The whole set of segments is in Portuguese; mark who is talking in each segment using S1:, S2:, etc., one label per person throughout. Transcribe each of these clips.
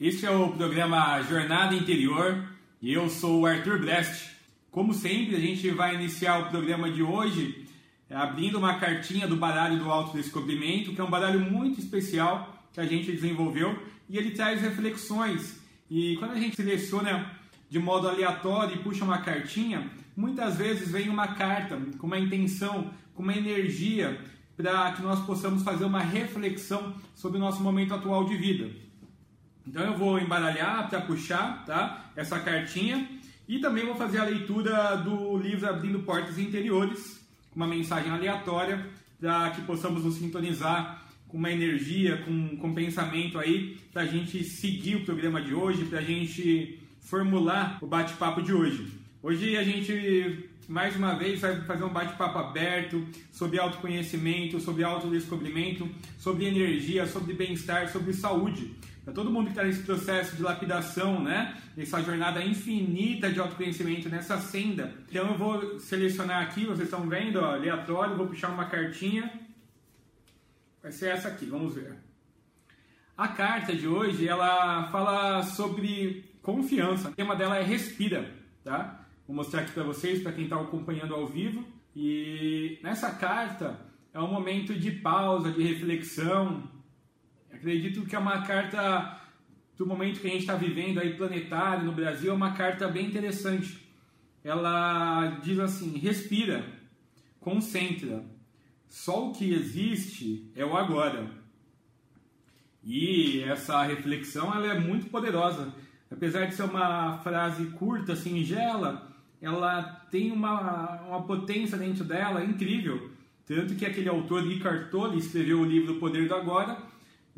S1: Este é o programa Jornada Interior e eu sou o Arthur Brest. Como sempre, a gente vai iniciar o programa de hoje abrindo uma cartinha do baralho do autodescobrimento, que é um baralho muito especial que a gente desenvolveu e ele traz reflexões. E quando a gente seleciona de modo aleatório e puxa uma cartinha, muitas vezes vem uma carta com uma intenção, com uma energia para que nós possamos fazer uma reflexão sobre o nosso momento atual de vida. Então eu vou embaralhar para puxar tá? essa cartinha e também vou fazer a leitura do livro Abrindo Portas Interiores, uma mensagem aleatória para que possamos nos sintonizar com uma energia, com, com pensamento aí, para a gente seguir o programa de hoje, para a gente formular o bate-papo de hoje. Hoje a gente, mais uma vez, vai fazer um bate-papo aberto sobre autoconhecimento, sobre autodescobrimento, sobre energia, sobre bem-estar, sobre saúde para todo mundo que está nesse processo de lapidação, né? Nessa jornada infinita de autoconhecimento, nessa senda. Então eu vou selecionar aqui, vocês estão vendo, ó, aleatório, vou puxar uma cartinha. Vai ser essa aqui, vamos ver. A carta de hoje, ela fala sobre confiança. O tema dela é respira, tá? Vou mostrar aqui para vocês, para quem está acompanhando ao vivo. E nessa carta é um momento de pausa, de reflexão, Acredito que é uma carta do momento que a gente está vivendo aí planetário no Brasil, é uma carta bem interessante. Ela diz assim: respira, concentra. Só o que existe é o agora. E essa reflexão ela é muito poderosa. Apesar de ser uma frase curta, singela, ela tem uma, uma potência dentro dela incrível. Tanto que aquele autor, Ricard Tolle, escreveu o livro O Poder do Agora,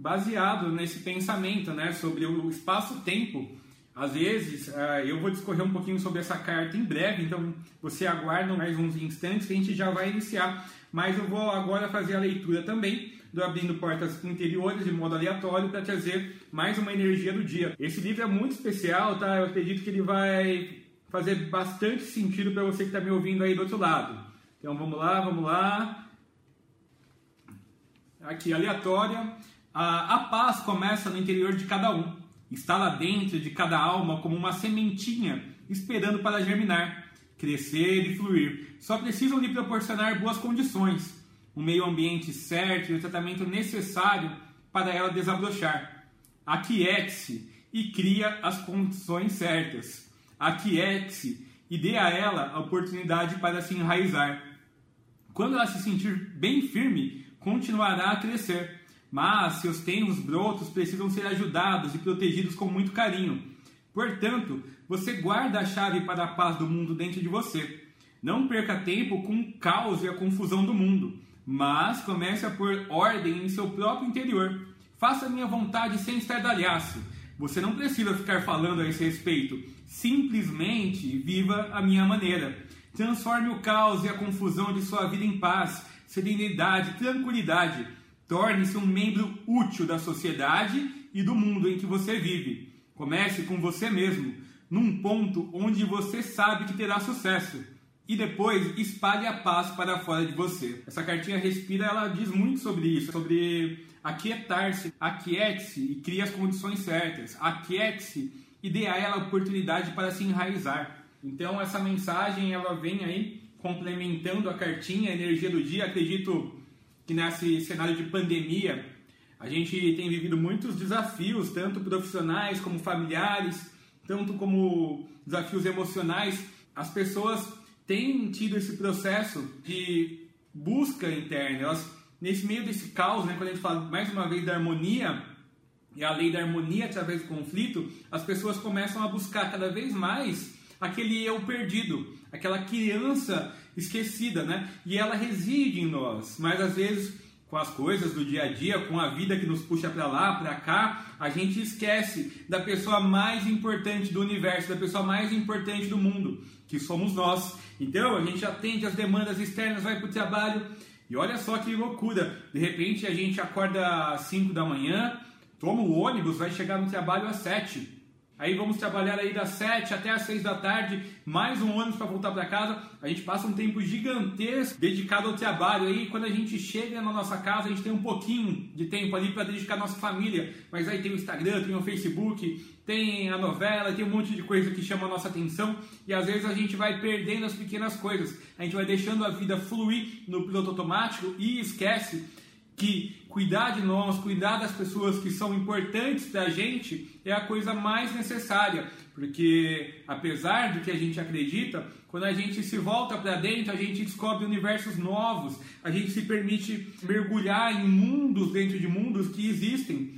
S1: baseado nesse pensamento né, sobre o espaço-tempo. Às vezes, uh, eu vou discorrer um pouquinho sobre essa carta em breve, então você aguarda mais uns instantes que a gente já vai iniciar. Mas eu vou agora fazer a leitura também do Abrindo Portas Interiores de modo aleatório para trazer mais uma energia do dia. Esse livro é muito especial, tá? Eu acredito que ele vai fazer bastante sentido para você que está me ouvindo aí do outro lado. Então vamos lá, vamos lá. Aqui, aleatória. A, a paz começa no interior de cada um, está lá dentro de cada alma como uma sementinha esperando para germinar, crescer e fluir. Só precisam lhe proporcionar boas condições, um meio ambiente certo e o tratamento necessário para ela desabrochar. Aquiete-se e cria as condições certas. Aquiete-se e dê a ela a oportunidade para se enraizar. Quando ela se sentir bem firme, continuará a crescer mas seus tenros brotos precisam ser ajudados e protegidos com muito carinho. Portanto, você guarda a chave para a paz do mundo dentro de você. Não perca tempo com o caos e a confusão do mundo, mas comece a pôr ordem em seu próprio interior. Faça minha vontade sem estardalhaço. Você não precisa ficar falando a esse respeito. Simplesmente viva a minha maneira. Transforme o caos e a confusão de sua vida em paz, serenidade, tranquilidade Torne-se um membro útil da sociedade e do mundo em que você vive. Comece com você mesmo, num ponto onde você sabe que terá sucesso. E depois espalhe a paz para fora de você. Essa cartinha Respira, ela diz muito sobre isso, sobre aquietar-se, aquiete-se e crie as condições certas. Aquiete-se e dê a ela a oportunidade para se enraizar. Então essa mensagem ela vem aí complementando a cartinha, a energia do dia. Acredito que nesse cenário de pandemia a gente tem vivido muitos desafios, tanto profissionais como familiares, tanto como desafios emocionais. As pessoas têm tido esse processo de busca interna. Elas, nesse meio desse caos, né, quando a gente fala mais uma vez da harmonia, e a lei da harmonia através do conflito, as pessoas começam a buscar cada vez mais aquele eu perdido, aquela criança esquecida, né? E ela reside em nós, mas às vezes com as coisas do dia a dia, com a vida que nos puxa para lá, para cá, a gente esquece da pessoa mais importante do universo, da pessoa mais importante do mundo, que somos nós. Então a gente atende as demandas externas, vai para o trabalho e olha só que loucura. De repente a gente acorda às 5 da manhã, toma o ônibus, vai chegar no trabalho às 7. Aí vamos trabalhar aí das 7 até as 6 da tarde, mais um ônibus para voltar para casa. A gente passa um tempo gigantesco dedicado ao trabalho. Aí quando a gente chega na nossa casa, a gente tem um pouquinho de tempo ali para dedicar à nossa família. Mas aí tem o Instagram, tem o Facebook, tem a novela, tem um monte de coisa que chama a nossa atenção e às vezes a gente vai perdendo as pequenas coisas. A gente vai deixando a vida fluir no piloto automático e esquece que cuidar de nós, cuidar das pessoas que são importantes para a gente é a coisa mais necessária, porque apesar do que a gente acredita, quando a gente se volta para dentro, a gente descobre universos novos, a gente se permite mergulhar em mundos dentro de mundos que existem.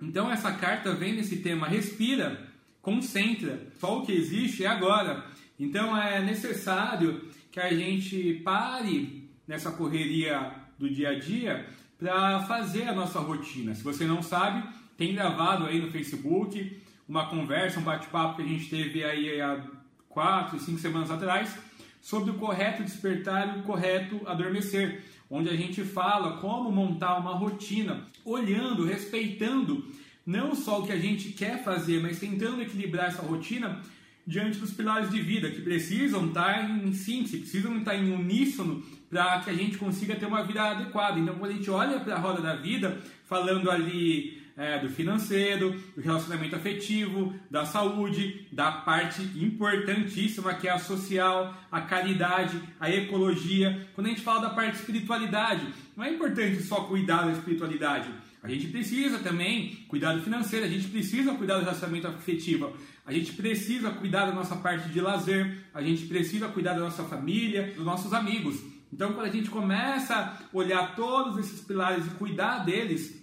S1: Então essa carta vem nesse tema, respira, concentra, só o que existe é agora. Então é necessário que a gente pare nessa correria do dia a dia para fazer a nossa rotina. Se você não sabe, tem gravado aí no Facebook uma conversa, um bate-papo que a gente teve aí há quatro, cinco semanas atrás sobre o correto despertar e o correto adormecer, onde a gente fala como montar uma rotina, olhando, respeitando não só o que a gente quer fazer, mas tentando equilibrar essa rotina diante dos pilares de vida que precisam estar em síntese, precisam estar em uníssono para que a gente consiga ter uma vida adequada. Então, quando a gente olha para a roda da vida, falando ali é, do financeiro, do relacionamento afetivo, da saúde, da parte importantíssima que é a social, a caridade, a ecologia. Quando a gente fala da parte de espiritualidade, não é importante só cuidar da espiritualidade. A gente precisa também cuidar do financeiro, a gente precisa cuidar do relacionamento afetivo, a gente precisa cuidar da nossa parte de lazer, a gente precisa cuidar da nossa família, dos nossos amigos. Então, quando a gente começa a olhar todos esses pilares e cuidar deles,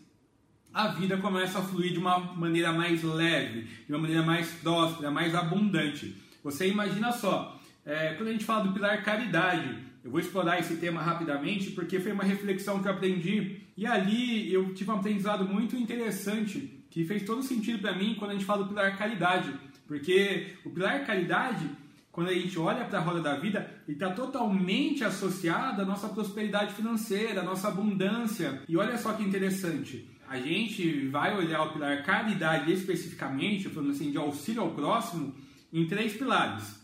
S1: a vida começa a fluir de uma maneira mais leve, de uma maneira mais próspera, mais abundante. Você imagina só, é, quando a gente fala do pilar caridade, eu vou explorar esse tema rapidamente porque foi uma reflexão que eu aprendi e ali eu tive um aprendizado muito interessante que fez todo sentido para mim quando a gente fala do pilar caridade. Porque o pilar caridade, quando a gente olha para a roda da vida, ele está totalmente associado à nossa prosperidade financeira, à nossa abundância. E olha só que interessante. A gente vai olhar o pilar caridade especificamente, falando assim, de auxílio ao próximo, em três pilares.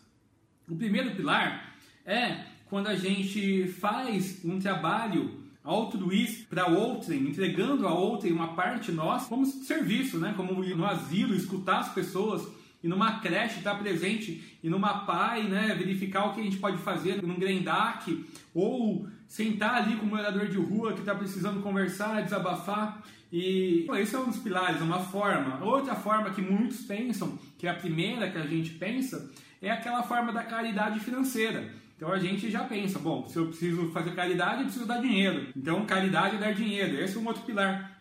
S1: O primeiro pilar é quando a gente faz um trabalho altruísta para outrem, entregando a outrem uma parte nossa como serviço, né? Como no asilo, escutar as pessoas e numa creche estar presente e numa pai, né, verificar o que a gente pode fazer num grendac ou sentar ali com um morador de rua que está precisando conversar, desabafar e esse é um dos pilares, uma forma. Outra forma que muitos pensam, que é a primeira que a gente pensa, é aquela forma da caridade financeira. Então a gente já pensa, bom, se eu preciso fazer caridade, eu preciso dar dinheiro. Então caridade é dar dinheiro. Esse é um outro pilar.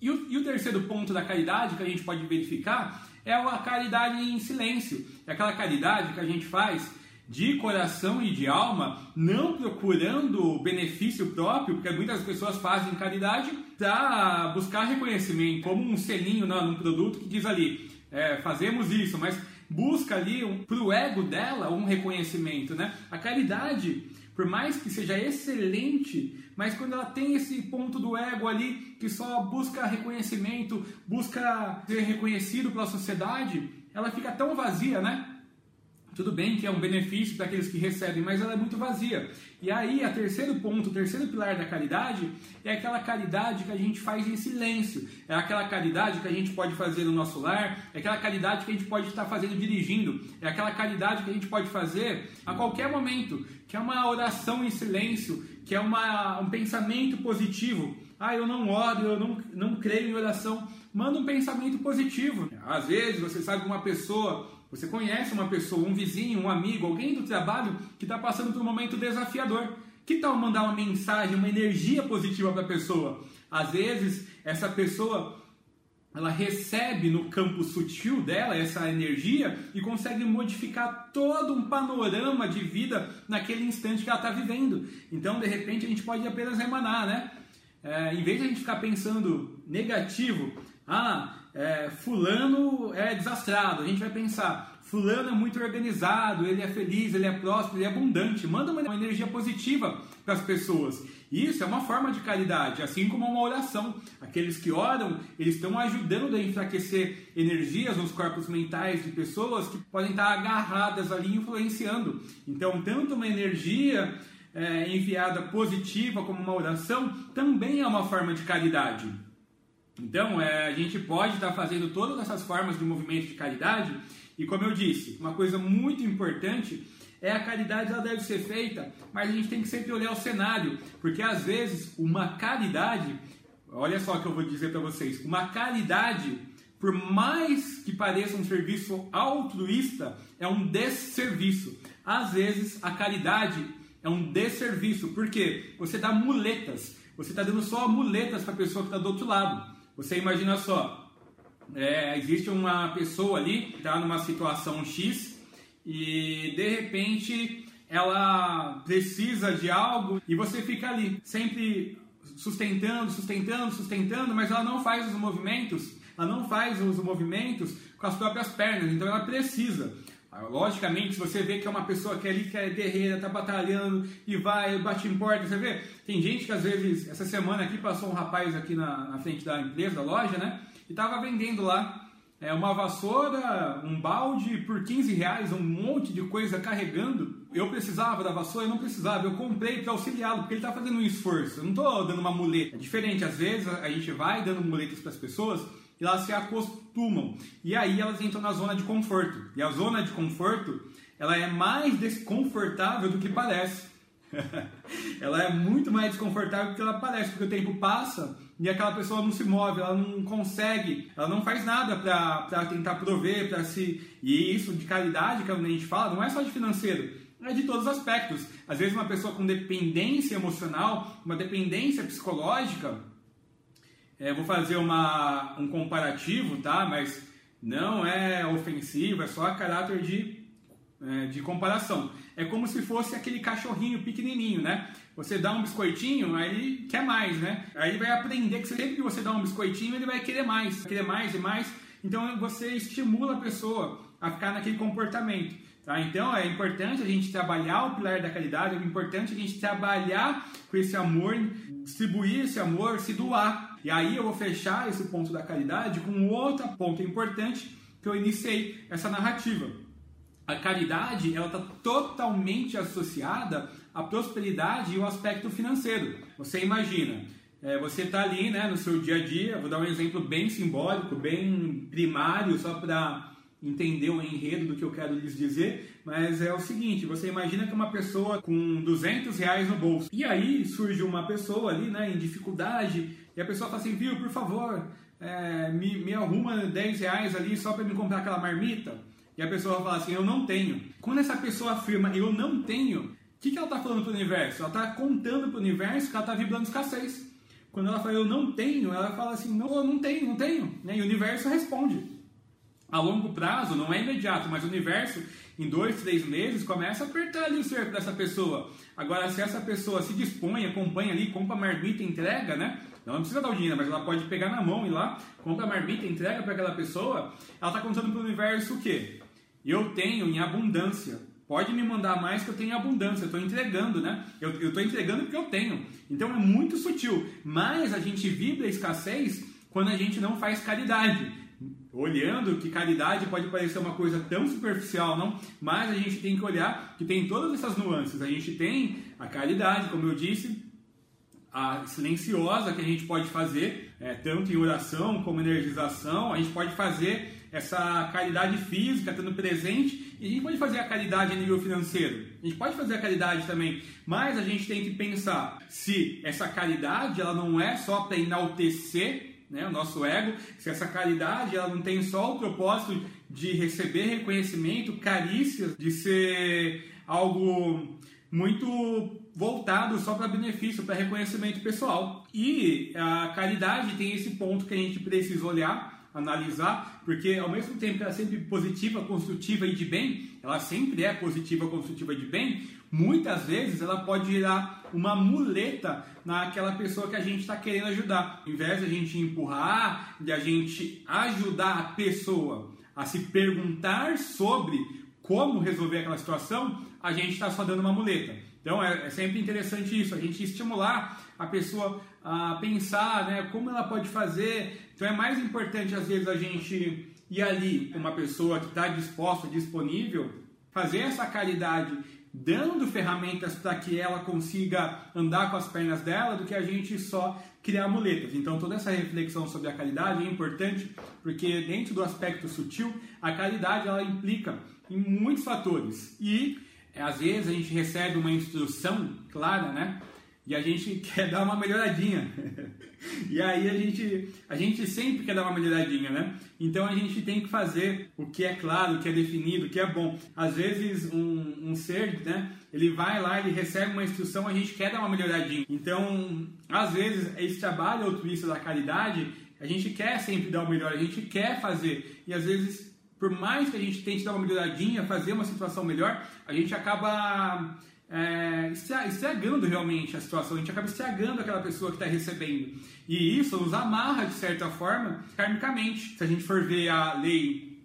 S1: E o, e o terceiro ponto da caridade que a gente pode verificar é a caridade em silêncio. É aquela caridade que a gente faz de coração e de alma, não procurando benefício próprio, porque muitas pessoas fazem caridade para buscar reconhecimento, como um selinho num produto que diz ali, é, fazemos isso, mas busca ali um, para o ego dela um reconhecimento, né? A caridade, por mais que seja excelente, mas quando ela tem esse ponto do ego ali que só busca reconhecimento, busca ser reconhecido pela sociedade, ela fica tão vazia, né? Tudo bem que é um benefício para aqueles que recebem, mas ela é muito vazia. E aí, a terceiro ponto, o terceiro pilar da caridade é aquela caridade que a gente faz em silêncio. É aquela caridade que a gente pode fazer no nosso lar, é aquela caridade que a gente pode estar fazendo dirigindo, é aquela caridade que a gente pode fazer a qualquer momento, que é uma oração em silêncio, que é uma, um pensamento positivo. Ah, eu não oro, eu não, não creio em oração. Manda um pensamento positivo. Às vezes você sabe uma pessoa você conhece uma pessoa, um vizinho, um amigo, alguém do trabalho que está passando por um momento desafiador. Que tal mandar uma mensagem, uma energia positiva para a pessoa? Às vezes, essa pessoa ela recebe no campo sutil dela essa energia e consegue modificar todo um panorama de vida naquele instante que ela está vivendo. Então, de repente, a gente pode apenas emanar, né? É, em vez de a gente ficar pensando negativo, ah, é, fulano é desastrado. A gente vai pensar, fulano é muito organizado, ele é feliz, ele é próspero, ele é abundante. Manda uma energia positiva para as pessoas. Isso é uma forma de caridade, assim como uma oração. Aqueles que oram, eles estão ajudando a enfraquecer energias nos corpos mentais de pessoas que podem estar agarradas ali influenciando. Então, tanto uma energia é, enviada positiva como uma oração também é uma forma de caridade. Então, é, a gente pode estar fazendo todas essas formas de movimento de caridade, e como eu disse, uma coisa muito importante é a caridade, ela deve ser feita, mas a gente tem que sempre olhar o cenário, porque às vezes uma caridade, olha só o que eu vou dizer para vocês, uma caridade, por mais que pareça um serviço altruísta, é um desserviço. Às vezes a caridade é um desserviço, porque você dá muletas, você está dando só muletas para a pessoa que está do outro lado. Você imagina só, é, existe uma pessoa ali que está numa situação X e de repente ela precisa de algo e você fica ali sempre sustentando, sustentando, sustentando, mas ela não faz os movimentos, ela não faz os movimentos com as próprias pernas, então ela precisa. Logicamente, se você vê que é uma pessoa que é ali que é guerreira, tá batalhando e vai, bate em porta, você vê? Tem gente que às vezes, essa semana aqui passou um rapaz aqui na, na frente da empresa, da loja, né? E tava vendendo lá é, uma vassoura, um balde por 15 reais, um monte de coisa carregando. Eu precisava da vassoura, eu não precisava, eu comprei para auxiliá-lo, porque ele tá fazendo um esforço. Eu não tô dando uma muleta. É diferente, às vezes a gente vai dando muletas para as pessoas elas se acostumam. E aí elas entram na zona de conforto. E a zona de conforto, ela é mais desconfortável do que parece. ela é muito mais desconfortável do que ela parece, porque o tempo passa e aquela pessoa não se move, ela não consegue, ela não faz nada para tentar prover, para se. E isso de caridade, que a gente fala, não é só de financeiro, é de todos os aspectos. Às vezes, uma pessoa com dependência emocional, uma dependência psicológica, é, vou fazer uma, um comparativo, tá? Mas não é ofensivo, é só a caráter de, é, de comparação. É como se fosse aquele cachorrinho pequenininho, né? Você dá um biscoitinho, aí quer mais, né? Aí vai aprender que sempre que você dá um biscoitinho, ele vai querer mais, querer mais e mais. Então você estimula a pessoa a ficar naquele comportamento. Tá? Então é importante a gente trabalhar o pilar da caridade, é importante a gente trabalhar com esse amor, distribuir esse amor, se doar. E aí eu vou fechar esse ponto da caridade com outro ponto importante que eu iniciei essa narrativa. A caridade ela está totalmente associada à prosperidade e ao aspecto financeiro. Você imagina, é, você está ali né, no seu dia a dia, vou dar um exemplo bem simbólico, bem primário, só para entender o enredo do que eu quero lhes dizer, mas é o seguinte, você imagina que uma pessoa com 200 reais no bolso, e aí surge uma pessoa ali, né, em dificuldade, e a pessoa fala assim, viu, por favor, é, me, me arruma 10 reais ali só para me comprar aquela marmita, e a pessoa fala assim, eu não tenho. Quando essa pessoa afirma, eu não tenho, o que, que ela está falando para o universo? Ela está contando para o universo que ela está vibrando escassez. Quando ela fala, eu não tenho, ela fala assim, não, eu não tenho, não tenho. Né? E o universo responde a longo prazo, não é imediato, mas o universo, em dois, três meses, começa a apertar ali o cerco dessa pessoa. Agora, se essa pessoa se dispõe, acompanha ali, compra marmita, entrega, né? Ela não precisa dar o dinheiro, mas ela pode pegar na mão e lá, compra a marmita, entrega para aquela pessoa. Ela está contando para o universo o quê? Eu tenho em abundância. Pode me mandar mais que eu tenho abundância. Eu estou entregando, né? Eu estou entregando porque eu tenho. Então é muito sutil. Mas a gente vibra a escassez quando a gente não faz caridade olhando que caridade pode parecer uma coisa tão superficial, não? Mas a gente tem que olhar que tem todas essas nuances. A gente tem a caridade, como eu disse, a silenciosa que a gente pode fazer, é, tanto em oração como energização. A gente pode fazer essa caridade física, estando presente, e a gente pode fazer a caridade a nível financeiro. A gente pode fazer a caridade também, mas a gente tem que pensar se essa caridade ela não é só para enaltecer né, o nosso ego, se essa caridade ela não tem só o propósito de receber reconhecimento, carícias, de ser algo muito voltado só para benefício, para reconhecimento pessoal. E a caridade tem esse ponto que a gente precisa olhar, analisar, porque ao mesmo tempo que ela é sempre positiva, construtiva e de bem, ela sempre é positiva, construtiva e de bem, muitas vezes ela pode virar uma muleta naquela pessoa que a gente está querendo ajudar. Ao invés de a gente empurrar, de a gente ajudar a pessoa a se perguntar sobre como resolver aquela situação, a gente está só dando uma muleta. Então é, é, sempre interessante isso, a gente estimular a pessoa a pensar né, como ela pode fazer. Então é mais importante às vezes a gente ir ali uma pessoa que está disposta, disponível, fazer essa caridade dando ferramentas para que ela consiga andar com as pernas dela do que a gente só criar muletas. Então toda essa reflexão sobre a caridade é importante porque dentro do aspecto sutil, a caridade ela implica em muitos fatores e às vezes a gente recebe uma instrução clara, né? E a gente quer dar uma melhoradinha. e aí a gente, a gente sempre quer dar uma melhoradinha, né? Então a gente tem que fazer o que é claro, o que é definido, o que é bom. Às vezes um, um ser, né? Ele vai lá, ele recebe uma instrução, a gente quer dar uma melhoradinha. Então, às vezes, esse trabalho altruísta da caridade, a gente quer sempre dar o melhor, a gente quer fazer. E às vezes por mais que a gente tente dar uma melhoradinha, fazer uma situação melhor, a gente acaba é, estragando realmente a situação, a gente acaba estragando aquela pessoa que está recebendo. E isso nos amarra, de certa forma, karmicamente. Se a gente for ver a lei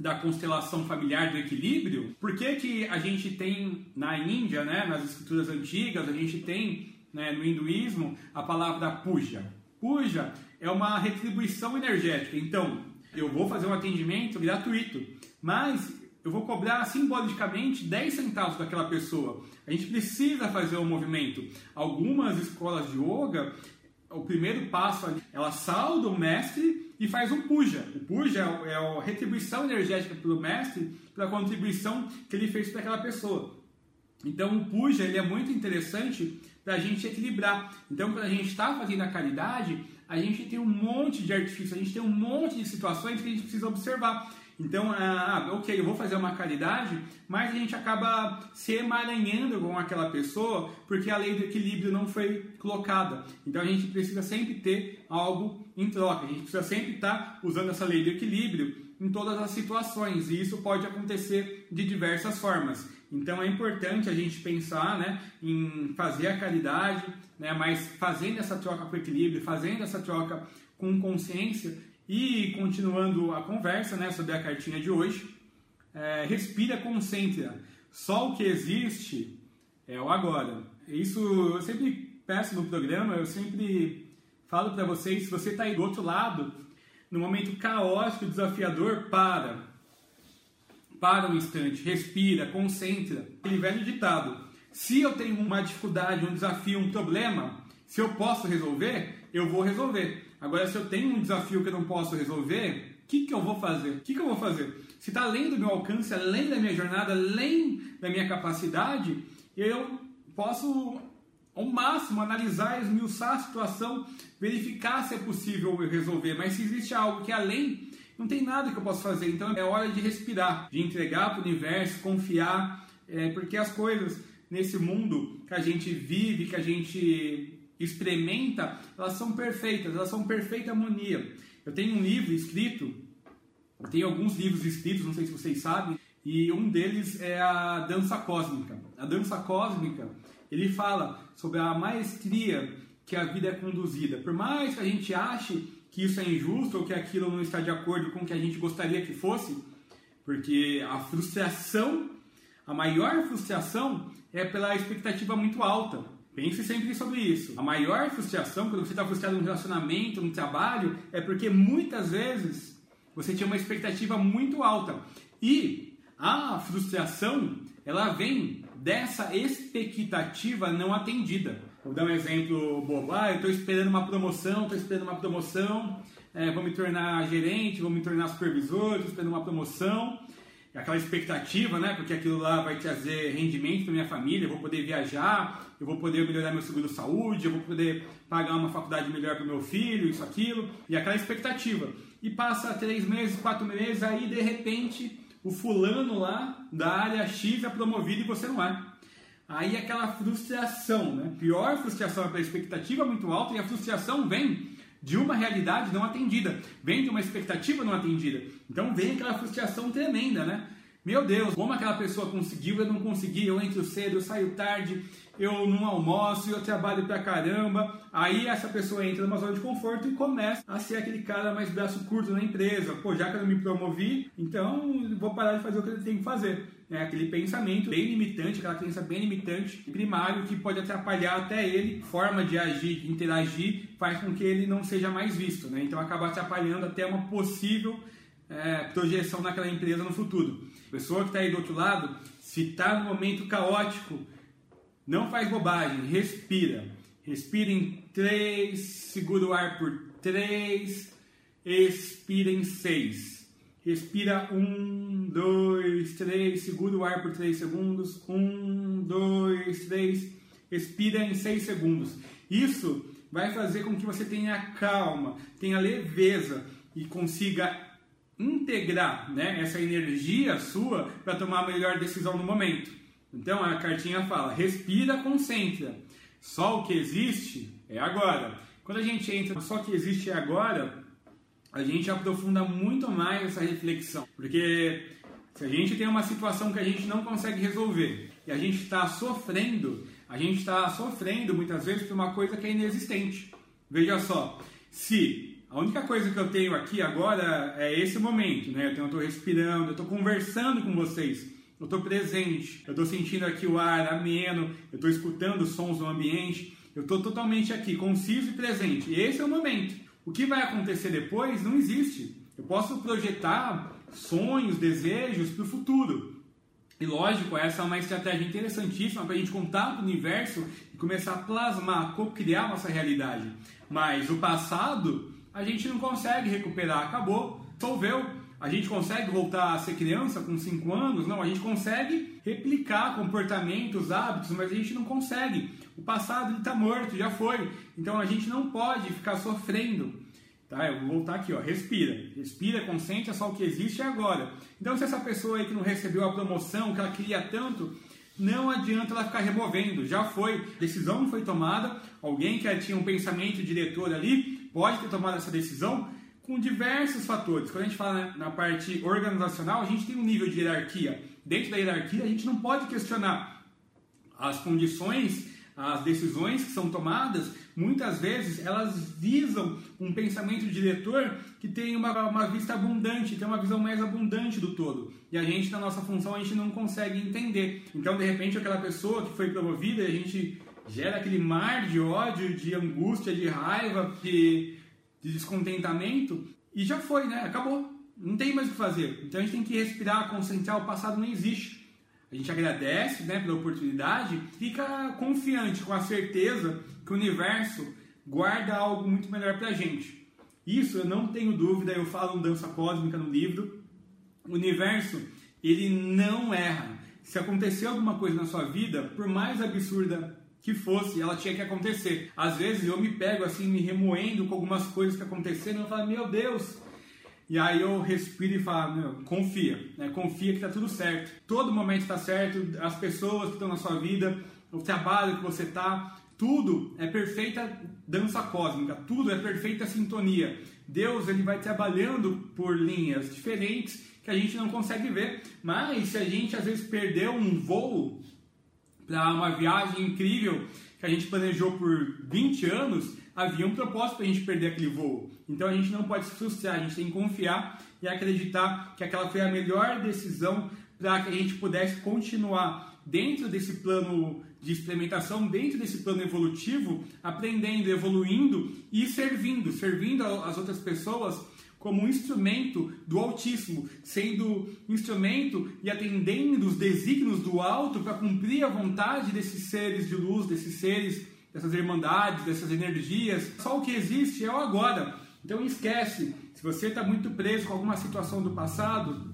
S1: da constelação familiar do equilíbrio, por que, que a gente tem na Índia, né, nas escrituras antigas, a gente tem né, no hinduísmo a palavra puja? Puja é uma retribuição energética. Então, eu vou fazer um atendimento gratuito, mas eu vou cobrar simbolicamente 10 centavos daquela pessoa. A gente precisa fazer um movimento. Algumas escolas de yoga, o primeiro passo, ela sauda o mestre e faz um puja. O puja é, é a retribuição energética pelo mestre pela contribuição que ele fez para aquela pessoa. Então o puja ele é muito interessante para a gente equilibrar. Então quando a gente está fazendo a caridade, a gente tem um monte de artifícios, a gente tem um monte de situações que a gente precisa observar. Então, ah, ok, eu vou fazer uma caridade, mas a gente acaba se emaranhando com aquela pessoa porque a lei do equilíbrio não foi colocada. Então, a gente precisa sempre ter algo em troca, a gente precisa sempre estar usando essa lei do equilíbrio em todas as situações e isso pode acontecer de diversas formas. Então é importante a gente pensar né, em fazer a caridade, né, mas fazendo essa troca com equilíbrio, fazendo essa troca com consciência e continuando a conversa né, sobre a cartinha de hoje, é, respira, concentra. Só o que existe é o agora. Isso eu sempre peço no programa, eu sempre falo para vocês, se você está aí do outro lado, no momento caótico, desafiador, para. Para um instante, respira, concentra. Aquele velho ditado: se eu tenho uma dificuldade, um desafio, um problema, se eu posso resolver, eu vou resolver. Agora, se eu tenho um desafio que eu não posso resolver, o que, que eu vou fazer? O que, que eu vou fazer? Se está além do meu alcance, além da minha jornada, além da minha capacidade, eu posso ao máximo analisar, esmiuçar a situação, verificar se é possível resolver. Mas se existe algo que é além, não tem nada que eu possa fazer. Então é hora de respirar, de entregar para o universo, confiar, é, porque as coisas nesse mundo que a gente vive, que a gente experimenta, elas são perfeitas, elas são perfeita harmonia. Eu tenho um livro escrito, eu tenho alguns livros escritos, não sei se vocês sabem, e um deles é a Dança Cósmica. A Dança Cósmica ele fala sobre a maestria que a vida é conduzida. Por mais que a gente ache que isso é injusto ou que aquilo não está de acordo com o que a gente gostaria que fosse, porque a frustração, a maior frustração é pela expectativa muito alta. Pense sempre sobre isso. A maior frustração, quando você está frustrado no relacionamento, no trabalho, é porque muitas vezes você tinha uma expectativa muito alta. E a frustração, ela vem dessa expectativa não atendida. Vou dar um exemplo bobo. Ah, eu estou esperando uma promoção, estou esperando uma promoção, é, vou me tornar gerente, vou me tornar supervisor, estou esperando uma promoção. Aquela expectativa, né? Porque aquilo lá vai trazer rendimento para minha família, eu vou poder viajar, eu vou poder melhorar meu seguro saúde, eu vou poder pagar uma faculdade melhor para meu filho, isso, aquilo. E aquela expectativa. E passa três meses, quatro meses, aí de repente o fulano lá da área X é promovido e você não é. Aí aquela frustração, né? Pior frustração é pela expectativa muito alta e a frustração vem de uma realidade não atendida, vem de uma expectativa não atendida. Então vem aquela frustração tremenda, né? Meu Deus, como aquela pessoa conseguiu, eu não consegui, eu entro cedo, eu saio tarde, eu não almoço, eu trabalho pra caramba. Aí essa pessoa entra numa zona de conforto e começa a ser aquele cara mais braço curto na empresa. Pô, já que eu não me promovi, então vou parar de fazer o que eu tenho que fazer. É aquele pensamento bem limitante, aquela crença bem limitante, primário, que pode atrapalhar até ele, forma de agir, interagir, faz com que ele não seja mais visto. Né? Então acaba atrapalhando até uma possível é, projeção naquela empresa no futuro. A pessoa que está aí do outro lado, se está no momento caótico, não faz bobagem, respira. Respira em 3, segura o ar por 3, expira em 6. Respira 1, 2, 3, segura o ar por 3 segundos. 1, 2, 3, expira em 6 segundos. Isso vai fazer com que você tenha calma, tenha leveza e consiga integrar né, essa energia sua para tomar a melhor decisão no momento. Então a cartinha fala: respira, concentra. Só o que existe é agora. Quando a gente entra só o que existe é agora, a gente aprofunda muito mais essa reflexão. Porque se a gente tem uma situação que a gente não consegue resolver e a gente está sofrendo, a gente está sofrendo muitas vezes por uma coisa que é inexistente. Veja só, se a única coisa que eu tenho aqui agora é esse momento, né? Eu estou respirando, eu estou conversando com vocês eu estou presente, eu estou sentindo aqui o ar ameno, eu estou escutando os sons do ambiente, eu estou totalmente aqui, conciso e presente. E esse é o momento. O que vai acontecer depois não existe. Eu posso projetar sonhos, desejos para o futuro. E lógico, essa é uma estratégia interessantíssima para a gente contar para o universo e começar a plasmar, co-criar nossa realidade. Mas o passado a gente não consegue recuperar, acabou, solveu. A gente consegue voltar a ser criança com 5 anos? Não, a gente consegue replicar comportamentos, hábitos, mas a gente não consegue. O passado está morto, já foi. Então a gente não pode ficar sofrendo. Tá? Eu vou voltar aqui, ó. respira. Respira, concentra é só o que existe agora. Então se essa pessoa aí que não recebeu a promoção, que ela queria tanto, não adianta ela ficar removendo. Já foi, decisão não foi tomada. Alguém que tinha um pensamento diretor ali pode ter tomado essa decisão, com diversos fatores. Quando a gente fala na parte organizacional, a gente tem um nível de hierarquia. Dentro da hierarquia, a gente não pode questionar as condições, as decisões que são tomadas. Muitas vezes elas visam um pensamento diretor que tem uma, uma vista abundante, tem uma visão mais abundante do todo. E a gente, na nossa função, a gente não consegue entender. Então, de repente, aquela pessoa que foi promovida, a gente gera aquele mar de ódio, de angústia, de raiva, de de descontentamento e já foi, né? Acabou. Não tem mais o que fazer. Então a gente tem que respirar, concentrar. O passado não existe. A gente agradece né, pela oportunidade, fica confiante, com a certeza que o universo guarda algo muito melhor pra gente. Isso eu não tenho dúvida, eu falo no Dança Cósmica no livro. O universo, ele não erra. Se acontecer alguma coisa na sua vida, por mais absurda que fosse, ela tinha que acontecer. Às vezes eu me pego assim, me remoendo com algumas coisas que aconteceram, eu falo, meu Deus. E aí eu respiro e falo, meu, confia, né? confia que tá tudo certo. Todo momento está certo, as pessoas que estão na sua vida, o trabalho que você tá, tudo é perfeita dança cósmica, tudo é perfeita sintonia. Deus ele vai trabalhando por linhas diferentes que a gente não consegue ver, mas se a gente às vezes perdeu um voo para uma viagem incrível que a gente planejou por 20 anos, havia um propósito para a gente perder aquele voo. Então a gente não pode se frustrar, a gente tem que confiar e acreditar que aquela foi a melhor decisão para que a gente pudesse continuar dentro desse plano de experimentação, dentro desse plano evolutivo, aprendendo, evoluindo e servindo, servindo as outras pessoas como um instrumento do Altíssimo, sendo instrumento e atendendo os desígnios do alto para cumprir a vontade desses seres de luz, desses seres, dessas irmandades, dessas energias. Só o que existe é o agora. Então esquece, se você está muito preso com alguma situação do passado,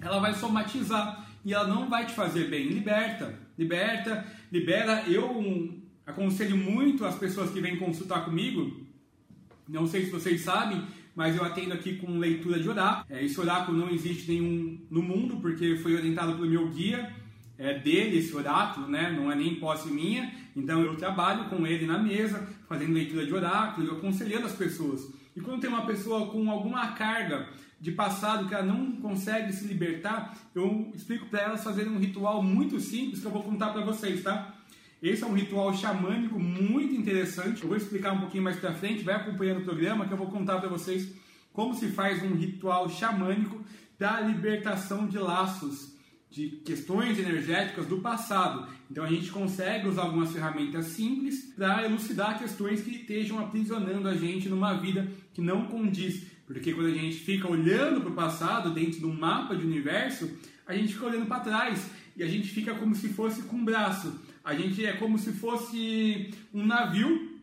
S1: ela vai somatizar e ela não vai te fazer bem. Liberta, liberta, libera. Eu aconselho muito as pessoas que vêm consultar comigo. Não sei se vocês sabem, mas eu atendo aqui com leitura de oráculo. É, esse oráculo não existe nenhum no mundo, porque foi orientado pelo meu guia, é dele esse oráculo, né? não é nem posse minha, então eu trabalho com ele na mesa, fazendo leitura de oráculo e aconselhando as pessoas. E quando tem uma pessoa com alguma carga de passado que ela não consegue se libertar, eu explico para elas fazerem um ritual muito simples que eu vou contar para vocês, tá? Esse é um ritual xamânico muito interessante. Eu vou explicar um pouquinho mais para frente, vai acompanhando o programa que eu vou contar para vocês como se faz um ritual xamânico da libertação de laços, de questões energéticas do passado. Então a gente consegue usar algumas ferramentas simples para elucidar questões que estejam aprisionando a gente numa vida que não condiz. Porque quando a gente fica olhando para o passado dentro de um mapa de universo, a gente fica olhando para trás e a gente fica como se fosse com um braço. A gente é como se fosse um navio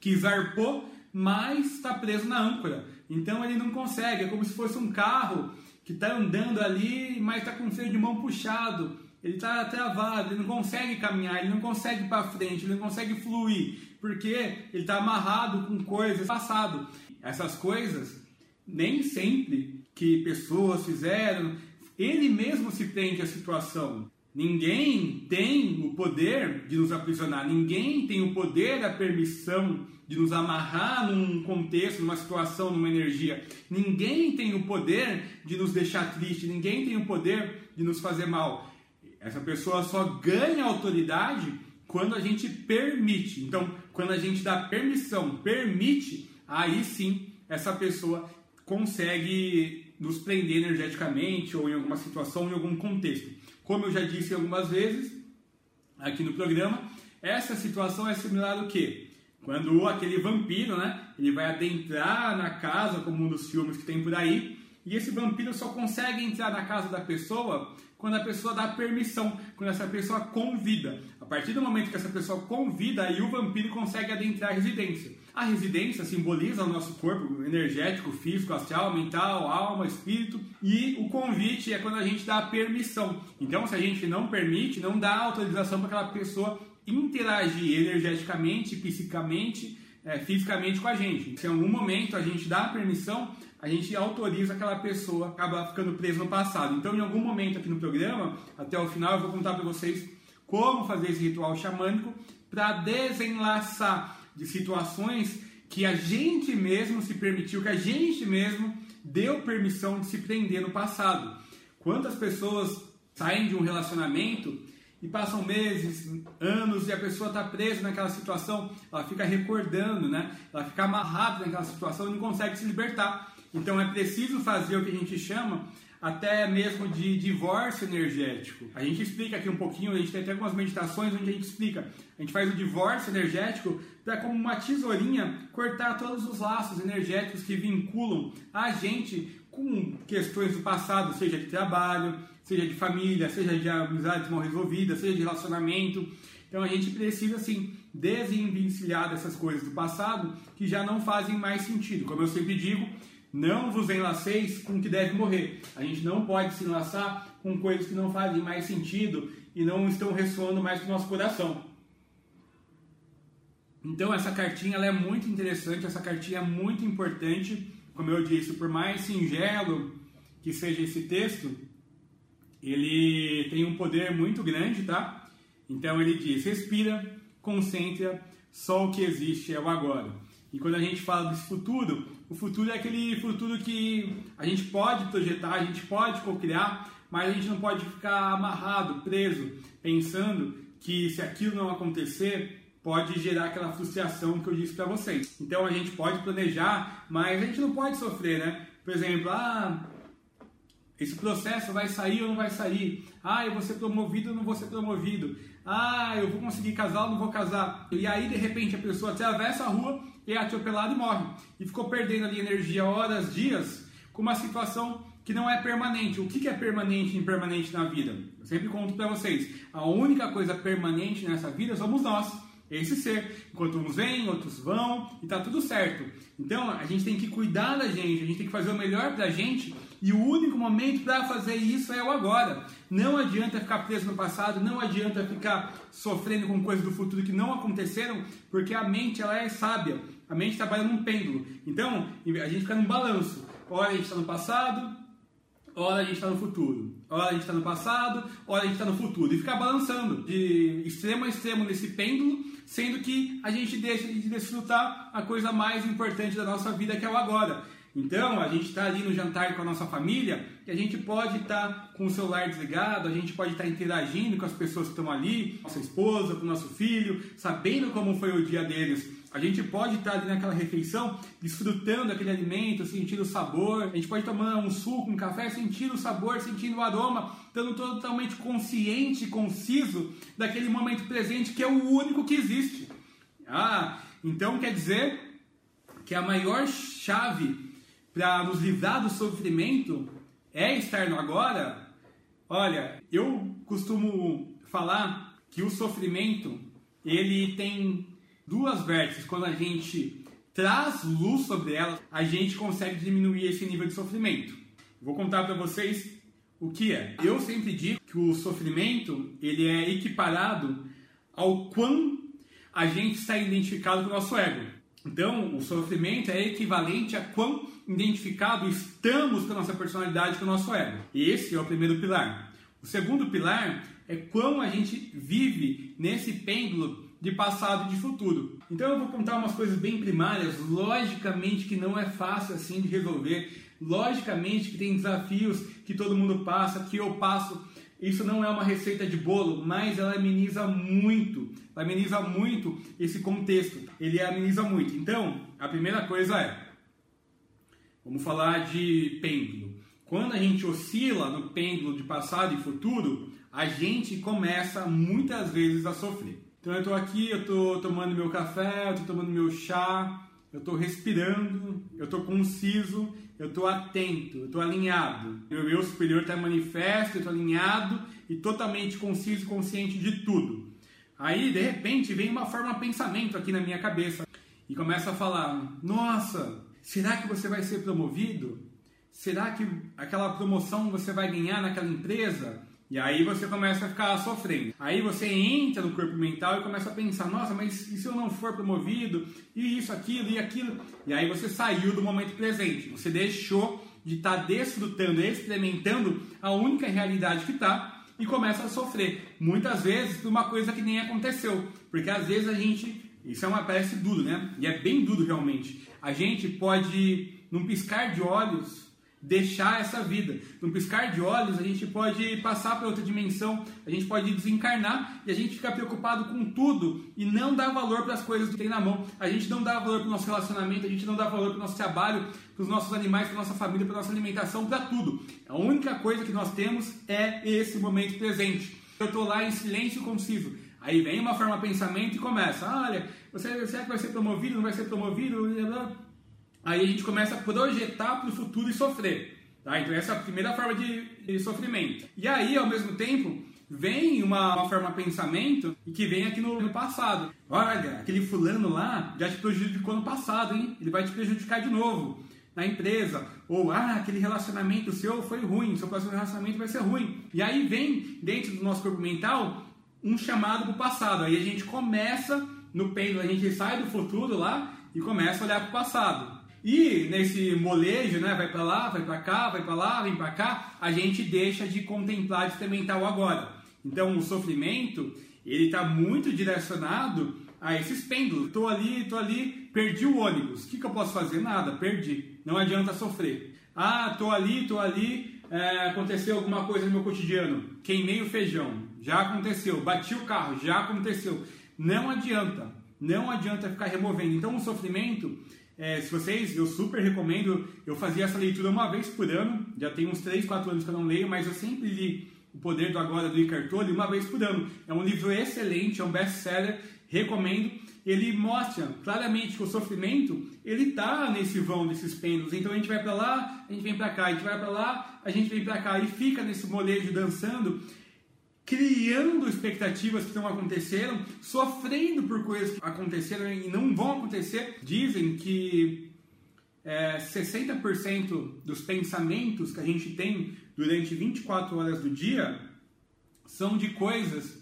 S1: que zarpou, mas está preso na âncora. Então ele não consegue, é como se fosse um carro que está andando ali, mas está com o freio de mão puxado. Ele está travado, ele não consegue caminhar, ele não consegue ir para frente, ele não consegue fluir, porque ele está amarrado com coisas passado. Essas coisas, nem sempre que pessoas fizeram, ele mesmo se prende à situação. Ninguém tem o poder de nos aprisionar, ninguém tem o poder, a permissão de nos amarrar num contexto, numa situação, numa energia. Ninguém tem o poder de nos deixar triste, ninguém tem o poder de nos fazer mal. Essa pessoa só ganha autoridade quando a gente permite. Então, quando a gente dá permissão, permite, aí sim essa pessoa consegue nos prender energeticamente ou em alguma situação, em algum contexto. Como eu já disse algumas vezes aqui no programa, essa situação é similar ao que? Quando aquele vampiro, né, ele vai adentrar na casa, como um dos filmes que tem por aí, e esse vampiro só consegue entrar na casa da pessoa quando a pessoa dá permissão, quando essa pessoa convida. A partir do momento que essa pessoa convida, aí o vampiro consegue adentrar a residência. A residência simboliza o nosso corpo energético, físico, astral, mental, alma, espírito, e o convite é quando a gente dá a permissão. Então, se a gente não permite, não dá autorização para aquela pessoa interagir energeticamente, psicamente, é, fisicamente com a gente. Se em algum momento a gente dá a permissão, a gente autoriza aquela pessoa a acabar ficando presa no passado. Então, em algum momento aqui no programa, até o final, eu vou contar para vocês como fazer esse ritual xamânico para desenlaçar de situações que a gente mesmo se permitiu, que a gente mesmo deu permissão de se prender no passado. Quantas pessoas saem de um relacionamento e passam meses, anos e a pessoa está presa naquela situação, ela fica recordando, né? Ela fica amarrada naquela situação e não consegue se libertar. Então é preciso fazer o que a gente chama até mesmo de divórcio energético. A gente explica aqui um pouquinho, a gente tem até algumas meditações onde a gente explica. A gente faz o divórcio energético para como uma tesourinha cortar todos os laços energéticos que vinculam a gente com questões do passado, seja de trabalho, seja de família, seja de amizades mal resolvidas, seja de relacionamento. Então a gente precisa assim desenvencilhar dessas coisas do passado que já não fazem mais sentido. Como eu sempre digo, não vos enlaceis com o que deve morrer. A gente não pode se enlaçar com coisas que não fazem mais sentido e não estão ressoando mais com o nosso coração. Então essa cartinha é muito interessante, essa cartinha é muito importante. Como eu disse, por mais singelo que seja esse texto, ele tem um poder muito grande, tá? Então ele diz: respira, concentra, só o que existe é o agora. E quando a gente fala desse futuro, o futuro é aquele futuro que a gente pode projetar, a gente pode cocriar, mas a gente não pode ficar amarrado, preso, pensando que se aquilo não acontecer, pode gerar aquela frustração que eu disse para vocês. Então a gente pode planejar, mas a gente não pode sofrer, né? Por exemplo, ah, esse processo vai sair ou não vai sair? Ah, eu vou ser promovido ou não vou ser promovido? Ah, eu vou conseguir casar ou não vou casar? E aí, de repente, a pessoa atravessa a rua é atropelada e morre. E ficou perdendo ali energia horas, dias, com uma situação que não é permanente. O que é permanente e impermanente na vida? Eu sempre conto para vocês. A única coisa permanente nessa vida somos nós. Esse ser. Enquanto uns vêm, outros vão, e tá tudo certo. Então, a gente tem que cuidar da gente, a gente tem que fazer o melhor pra gente e o único momento para fazer isso é o agora. Não adianta ficar preso no passado, não adianta ficar sofrendo com coisas do futuro que não aconteceram, porque a mente ela é sábia. A mente trabalha num pêndulo. Então, a gente fica num balanço. Ora a gente está no passado, ora a gente está no futuro. Ora a gente está no passado, ora a gente está no futuro. E ficar balançando de extremo a extremo nesse pêndulo, sendo que a gente deixa de desfrutar a coisa mais importante da nossa vida, que é o agora. Então, a gente está ali no jantar com a nossa família e a gente pode estar tá com o celular desligado, a gente pode estar tá interagindo com as pessoas que estão ali, nossa esposa, com o nosso filho, sabendo como foi o dia deles. A gente pode estar ali naquela refeição, desfrutando aquele alimento, sentindo o sabor. A gente pode tomar um suco, um café, sentindo o sabor, sentindo o aroma, estando totalmente consciente conciso daquele momento presente que é o único que existe. Ah, então quer dizer que a maior chave para nos livrar do sofrimento é estar no agora, olha, eu costumo falar que o sofrimento ele tem duas vértices. Quando a gente traz luz sobre ela, a gente consegue diminuir esse nível de sofrimento. Vou contar para vocês o que é. Eu sempre digo que o sofrimento ele é equiparado ao quão a gente está identificado com o nosso ego. Então, o sofrimento é equivalente a quão identificado estamos com a nossa personalidade, com o nosso ego. Esse é o primeiro pilar. O segundo pilar é quão a gente vive nesse pêndulo de passado e de futuro. Então eu vou contar umas coisas bem primárias, logicamente que não é fácil assim de resolver, logicamente que tem desafios que todo mundo passa, que eu passo. Isso não é uma receita de bolo, mas ela ameniza muito, ela ameniza muito esse contexto. Ele ameniza muito. Então, a primeira coisa é Vamos falar de pêndulo. Quando a gente oscila no pêndulo de passado e futuro, a gente começa muitas vezes a sofrer. Então eu estou aqui, eu estou tomando meu café, eu estou tomando meu chá, eu estou respirando, eu estou conciso, eu estou atento, eu estou alinhado. Meu eu superior está manifesto, eu estou alinhado e totalmente conciso e consciente de tudo. Aí, de repente, vem uma forma de pensamento aqui na minha cabeça e começa a falar: Nossa, Será que você vai ser promovido? Será que aquela promoção você vai ganhar naquela empresa? E aí você começa a ficar sofrendo. Aí você entra no corpo mental e começa a pensar: nossa, mas e se eu não for promovido? E isso, aquilo e aquilo? E aí você saiu do momento presente. Você deixou de estar tá desfrutando, experimentando a única realidade que está e começa a sofrer. Muitas vezes por uma coisa que nem aconteceu. Porque às vezes a gente. Isso é uma, parece duro, né? E é bem duro realmente a gente pode, num piscar de olhos, deixar essa vida. Num piscar de olhos, a gente pode passar para outra dimensão, a gente pode desencarnar e a gente ficar preocupado com tudo e não dar valor para as coisas que tem na mão. A gente não dá valor para o nosso relacionamento, a gente não dá valor para o nosso trabalho, para os nossos animais, para nossa família, para nossa alimentação, para tudo. A única coisa que nós temos é esse momento presente. Eu estou lá em silêncio conciso. Aí vem uma forma de pensamento e começa, olha, você, será que vai ser promovido, não vai ser promovido? Aí a gente começa a projetar para o futuro e sofrer. Tá? Então essa é a primeira forma de, sofrimento. E aí, ao mesmo tempo, vem uma, uma forma de pensamento que vem aqui no, no, passado. Olha, aquele fulano lá já te prejudicou no passado, hein? Ele vai te prejudicar de novo na empresa. Ou, ah, aquele relacionamento seu foi ruim, seu próximo relacionamento vai ser ruim. E aí vem, dentro do nosso corpo mental, um chamado para o passado. Aí a gente começa no pêndulo, a gente sai do futuro lá e começa a olhar para o passado. E nesse molejo, né, vai para lá, vai para cá, vai para lá, vem para cá, a gente deixa de contemplar, de experimentar o agora. Então o sofrimento, ele está muito direcionado a esses pêndulos. Estou ali, estou ali, perdi o ônibus. O que, que eu posso fazer? Nada, perdi. Não adianta sofrer. Ah, estou ali, estou ali, é, aconteceu alguma coisa no meu cotidiano. Queimei o feijão, já aconteceu. Bati o carro, já aconteceu. Não adianta, não adianta ficar removendo. Então, o sofrimento, é, se vocês, eu super recomendo. Eu fazia essa leitura uma vez por ano, já tem uns 3, 4 anos que eu não leio, mas eu sempre li O Poder do Agora do Eckhart Tolle uma vez por ano. É um livro excelente, é um best-seller, recomendo. Ele mostra claramente que o sofrimento ele tá nesse vão desses pêndulos. Então a gente vai para lá, a gente vem para cá, a gente vai para lá, a gente vem para cá e fica nesse molejo dançando criando expectativas que não aconteceram, sofrendo por coisas que aconteceram e não vão acontecer. Dizem que é, 60% dos pensamentos que a gente tem durante 24 horas do dia são de coisas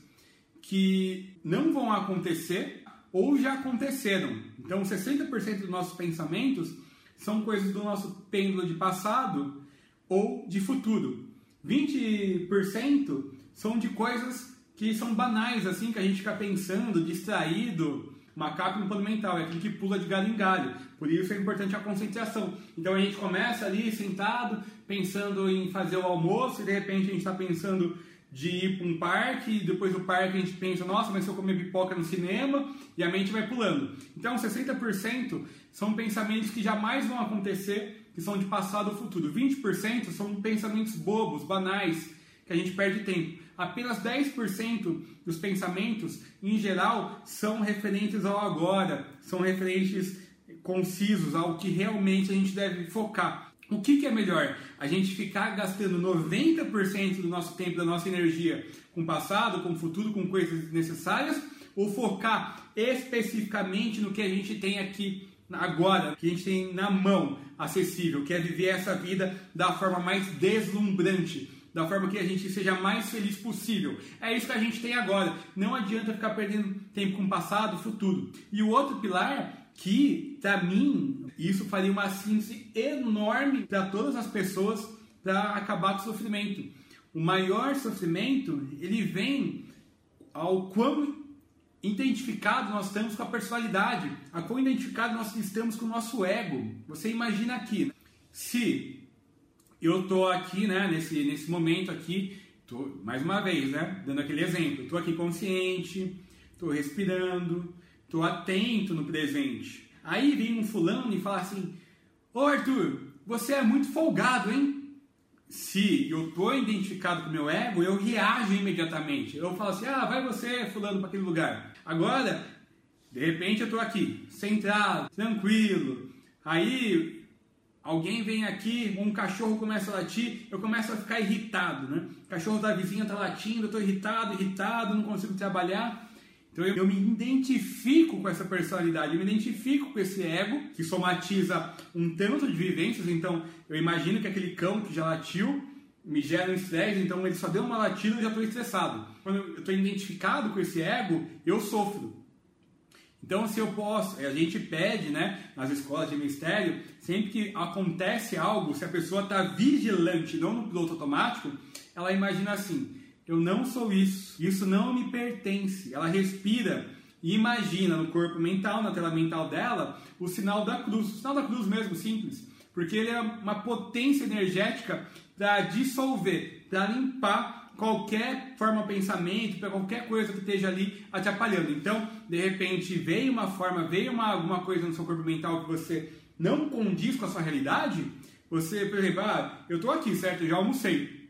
S1: que não vão acontecer ou já aconteceram. Então, 60% dos nossos pensamentos são coisas do nosso pêndulo de passado ou de futuro. 20% são de coisas que são banais, assim, que a gente fica pensando, distraído, macaco no plano mental, é aquele que pula de galho em galho. Por isso é importante a concentração. Então a gente começa ali sentado, pensando em fazer o almoço, e de repente a gente está pensando de ir para um parque, depois do parque a gente pensa, nossa, mas se eu comer pipoca no cinema, e a mente vai pulando. Então 60% são pensamentos que jamais vão acontecer, que são de passado ou futuro. 20% são pensamentos bobos, banais, que a gente perde tempo. Apenas 10% dos pensamentos, em geral, são referentes ao agora, são referentes concisos, ao que realmente a gente deve focar. O que, que é melhor? A gente ficar gastando 90% do nosso tempo, da nossa energia com o passado, com o futuro, com coisas necessárias, ou focar especificamente no que a gente tem aqui agora, que a gente tem na mão acessível, que é viver essa vida da forma mais deslumbrante, da forma que a gente seja mais feliz possível. É isso que a gente tem agora. Não adianta ficar perdendo tempo com o passado, futuro. E o outro pilar que, para mim, isso faria uma síntese enorme para todas as pessoas para acabar com o sofrimento. O maior sofrimento, ele vem ao quão identificado nós estamos com a personalidade, a quão identificado nós estamos com o nosso ego. Você imagina aqui, se eu tô aqui, né, nesse, nesse momento aqui, tô, mais uma vez, né, dando aquele exemplo, tô aqui consciente, tô respirando, tô atento no presente. Aí vem um fulano e fala assim, ô Arthur, você é muito folgado, hein? Se eu tô identificado com o meu ego, eu reajo imediatamente. Eu falo assim, ah, vai você, fulano, para aquele lugar. Agora, de repente eu tô aqui, centrado, tranquilo. Aí Alguém vem aqui, um cachorro começa a latir, eu começo a ficar irritado, né? O cachorro da vizinha está latindo, eu estou irritado, irritado, não consigo trabalhar. Então eu, eu, me identifico com essa personalidade, eu me identifico com esse ego que somatiza um tanto de vivências. Então eu imagino que aquele cão que já latiu me gera um estresse, então ele só deu uma latida e eu já estou estressado. Quando eu estou identificado com esse ego, eu sofro. Então, se eu posso, a gente pede, né, nas escolas de mistério, sempre que acontece algo, se a pessoa está vigilante, não no piloto automático, ela imagina assim: eu não sou isso, isso não me pertence. Ela respira e imagina no corpo mental, na tela mental dela, o sinal da cruz, o sinal da cruz mesmo, simples, porque ele é uma potência energética para dissolver, para limpar qualquer forma de pensamento, para qualquer coisa que esteja ali atrapalhando. Então, de repente, veio uma forma, veio uma, alguma coisa no seu corpo mental que você não condiz com a sua realidade, você, por exemplo, ah, eu estou aqui, certo? Eu já almocei.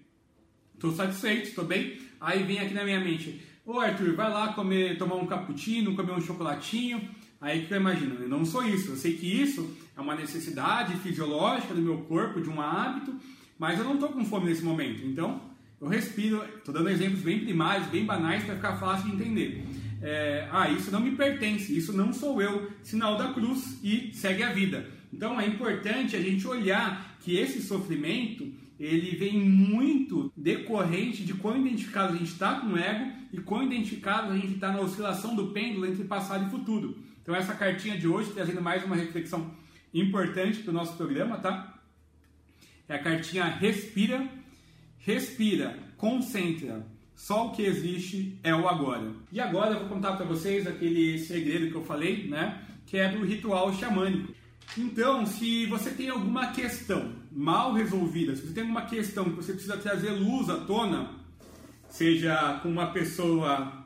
S1: Estou satisfeito, estou bem. Aí vem aqui na minha mente, ô Arthur, vai lá comer, tomar um cappuccino, comer um chocolatinho. Aí que eu imagino, eu não sou isso. Eu sei que isso é uma necessidade fisiológica do meu corpo, de um hábito, mas eu não estou com fome nesse momento. Então, eu respiro, estou dando exemplos bem primários, bem banais para ficar fácil de entender. É, ah, isso não me pertence, isso não sou eu, sinal da cruz e segue a vida. Então é importante a gente olhar que esse sofrimento ele vem muito decorrente de quão identificado a gente está com o ego e quão identificado a gente está na oscilação do pêndulo entre passado e futuro. Então essa cartinha de hoje trazendo mais uma reflexão importante para o nosso programa, tá? É a cartinha Respira respira, concentra. Só o que existe é o agora. E agora eu vou contar para vocês aquele segredo que eu falei, né? Que é do ritual xamânico. Então, se você tem alguma questão mal resolvida, se você tem alguma questão que você precisa trazer luz à tona, seja com uma pessoa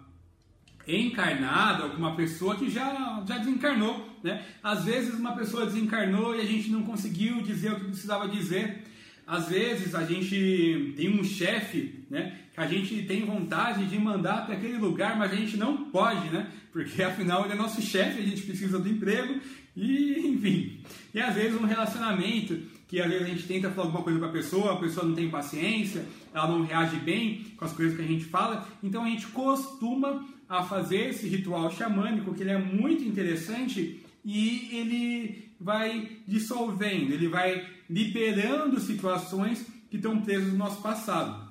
S1: encarnada ou com uma pessoa que já, já desencarnou, né? Às vezes uma pessoa desencarnou e a gente não conseguiu dizer o que precisava dizer. Às vezes a gente tem um chefe, né, que a gente tem vontade de mandar para aquele lugar, mas a gente não pode, né? Porque afinal ele é nosso chefe, a gente precisa do emprego e, enfim. E às vezes um relacionamento que às vezes a gente tenta falar alguma coisa para a pessoa, a pessoa não tem paciência, ela não reage bem com as coisas que a gente fala, então a gente costuma a fazer esse ritual xamânico, que ele é muito interessante e ele vai dissolvendo, ele vai liberando situações que estão presas no nosso passado.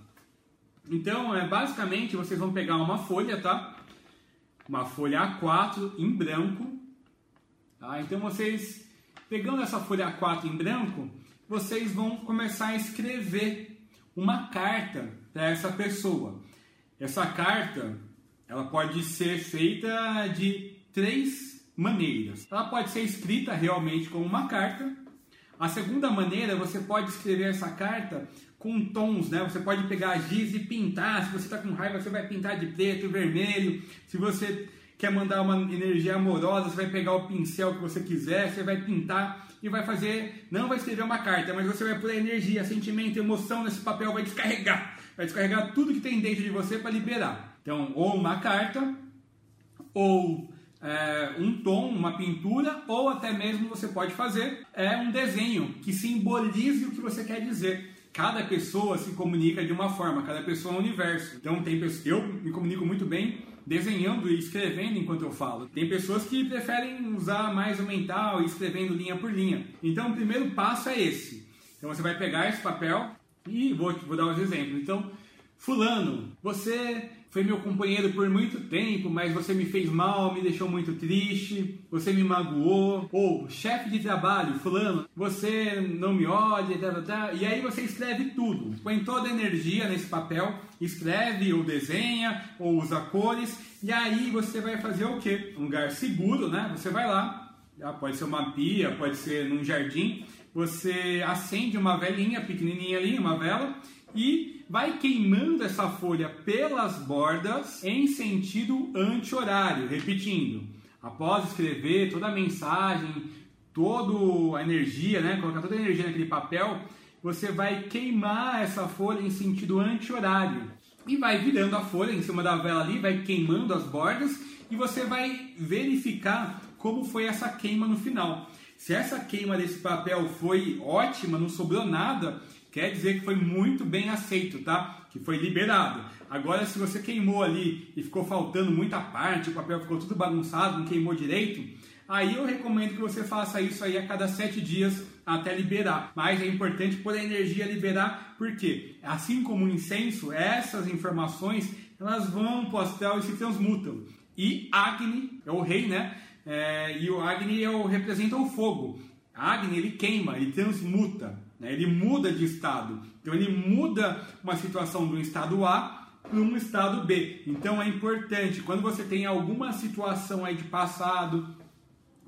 S1: Então, é, basicamente, vocês vão pegar uma folha, tá? Uma folha A4 em branco. Tá? Então, vocês, pegando essa folha A4 em branco, vocês vão começar a escrever uma carta para essa pessoa. Essa carta, ela pode ser feita de três maneiras. Ela pode ser escrita realmente como uma carta. A segunda maneira, você pode escrever essa carta com tons, né? Você pode pegar giz e pintar. Se você está com raiva, você vai pintar de preto, vermelho. Se você quer mandar uma energia amorosa, você vai pegar o pincel que você quiser, você vai pintar e vai fazer, não vai escrever uma carta, mas você vai pôr energia, sentimento, emoção nesse papel, vai descarregar, vai descarregar tudo que tem dentro de você para liberar. Então, ou uma carta, ou é, um tom, uma pintura, ou até mesmo você pode fazer é um desenho que simbolize o que você quer dizer. Cada pessoa se comunica de uma forma, cada pessoa é um universo. Então tem pessoas, eu me comunico muito bem desenhando e escrevendo enquanto eu falo. Tem pessoas que preferem usar mais o mental e escrevendo linha por linha. Então o primeiro passo é esse. Então você vai pegar esse papel e vou, vou dar uns exemplos. Então, fulano, você foi meu companheiro por muito tempo, mas você me fez mal, me deixou muito triste, você me magoou. Ou chefe de trabalho, fulano, você não me olha, tá, tá, tá. e aí você escreve tudo, põe toda a energia nesse papel, escreve ou desenha ou usa cores, e aí você vai fazer o que? Um lugar seguro, né? Você vai lá, pode ser uma pia, pode ser num jardim, você acende uma velinha pequenininha ali, uma vela, e vai queimando essa folha pelas bordas em sentido anti-horário, repetindo. Após escrever toda a mensagem, toda a energia, né, colocar toda a energia naquele papel, você vai queimar essa folha em sentido anti-horário. E vai virando a folha em cima da vela ali, vai queimando as bordas e você vai verificar como foi essa queima no final. Se essa queima desse papel foi ótima, não sobrou nada, quer dizer que foi muito bem aceito, tá? Que foi liberado. Agora, se você queimou ali e ficou faltando muita parte, o papel ficou tudo bagunçado, não queimou direito, aí eu recomendo que você faça isso aí a cada sete dias até liberar. Mas é importante pôr a energia liberar, porque assim como o incenso, essas informações elas vão para o astral e se transmutam. E Agni é o rei, né? É, e o Agni é o, representa o fogo. Agni ele queima, ele transmuta. Né? Ele muda de estado. Então ele muda uma situação do estado A para um estado B. Então é importante, quando você tem alguma situação aí de passado,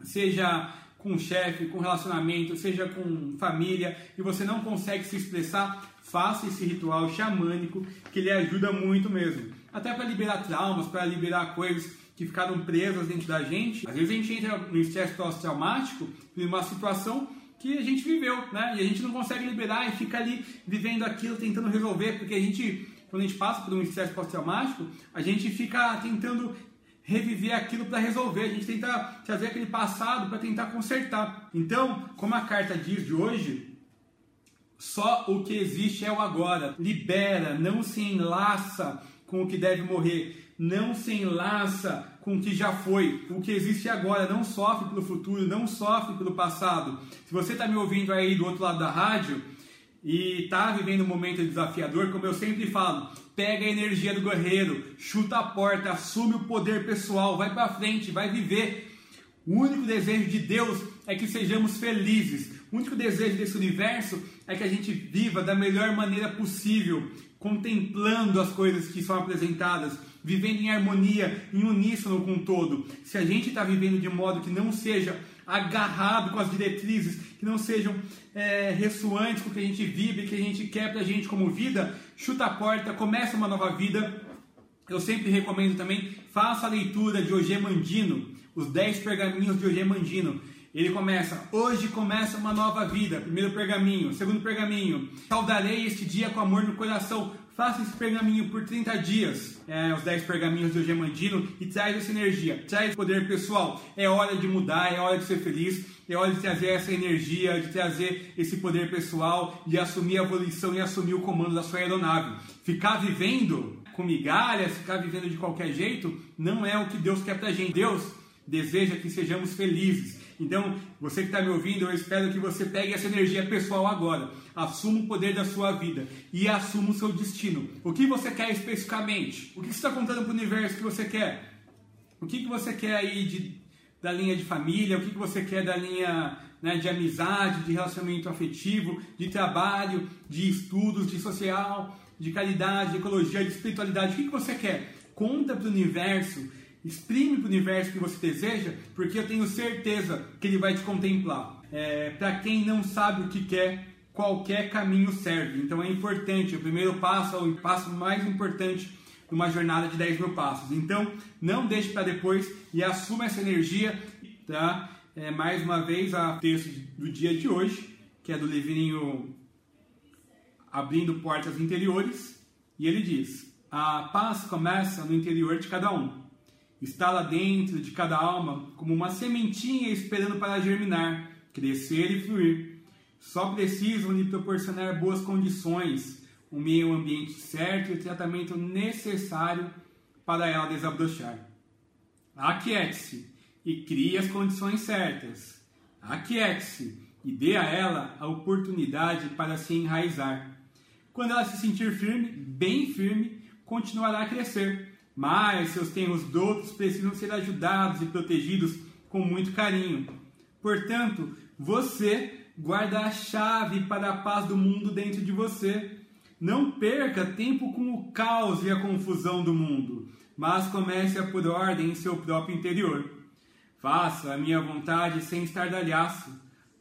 S1: seja com chefe, com relacionamento, seja com família, e você não consegue se expressar, faça esse ritual xamânico que ele ajuda muito mesmo. Até para liberar traumas, para liberar coisas que ficaram presas dentro da gente. Às vezes a gente entra no estresse pós-traumático em uma situação que a gente viveu, né? E a gente não consegue liberar e fica ali vivendo aquilo, tentando resolver, porque a gente, quando a gente passa por um estresse pós-traumático, a gente fica tentando reviver aquilo para resolver, a gente tenta trazer aquele passado para tentar consertar. Então, como a carta diz de hoje, só o que existe é o agora. Libera, não se enlaça com o que deve morrer não se enlaça com o que já foi. O que existe agora não sofre pelo futuro, não sofre pelo passado. Se você está me ouvindo aí do outro lado da rádio e está vivendo um momento desafiador, como eu sempre falo, pega a energia do guerreiro, chuta a porta, assume o poder pessoal, vai para frente, vai viver. O único desejo de Deus é que sejamos felizes. O único desejo desse universo é que a gente viva da melhor maneira possível, contemplando as coisas que são apresentadas, vivendo em harmonia, em uníssono com o todo. Se a gente está vivendo de modo que não seja agarrado com as diretrizes, que não sejam é, ressoantes com o que a gente vive, que a gente quer para a gente como vida, chuta a porta, começa uma nova vida. Eu sempre recomendo também, faça a leitura de Ogê Mandino, os 10 pergaminhos de Ogê Mandino. Ele começa, hoje começa uma nova vida. Primeiro pergaminho, segundo pergaminho, saudarei este dia com amor no coração. Faça esse pergaminho por 30 dias, é, os 10 pergaminhos do Gemandino, e traz essa energia, traz poder pessoal. É hora de mudar, é hora de ser feliz, é hora de trazer essa energia, de trazer esse poder pessoal, de assumir a evolução e assumir o comando da sua aeronave. Ficar vivendo com migalhas, ficar vivendo de qualquer jeito, não é o que Deus quer pra gente. Deus deseja que sejamos felizes. Então, você que está me ouvindo, eu espero que você pegue essa energia pessoal agora, assuma o poder da sua vida e assuma o seu destino. O que você quer especificamente? O que você está contando para o universo que você quer? O que, que você quer aí de, da linha de família? O que, que você quer da linha né, de amizade, de relacionamento afetivo, de trabalho, de estudos, de social, de caridade, de ecologia, de espiritualidade? O que, que você quer? Conta para o universo exprime para o universo que você deseja, porque eu tenho certeza que ele vai te contemplar. É, para quem não sabe o que quer, qualquer caminho serve. Então é importante, o primeiro passo é o passo mais importante de uma jornada de 10 mil passos. Então não deixe para depois e assuma essa energia. Tá? É, mais uma vez, a texto do dia de hoje, que é do livrinho Abrindo Portas Interiores, e ele diz: A paz começa no interior de cada um. Está lá dentro de cada alma como uma sementinha esperando para germinar, crescer e fluir. Só precisam lhe proporcionar boas condições, o meio ambiente certo e o tratamento necessário para ela desabrochar. Aquiete-se e crie as condições certas. Aquiete-se e dê a ela a oportunidade para se enraizar. Quando ela se sentir firme, bem firme, continuará a crescer, mas seus tenros doutos precisam ser ajudados e protegidos com muito carinho. Portanto, você guarda a chave para a paz do mundo dentro de você. Não perca tempo com o caos e a confusão do mundo, mas comece a pôr ordem em seu próprio interior. Faça a minha vontade sem estardalhaço.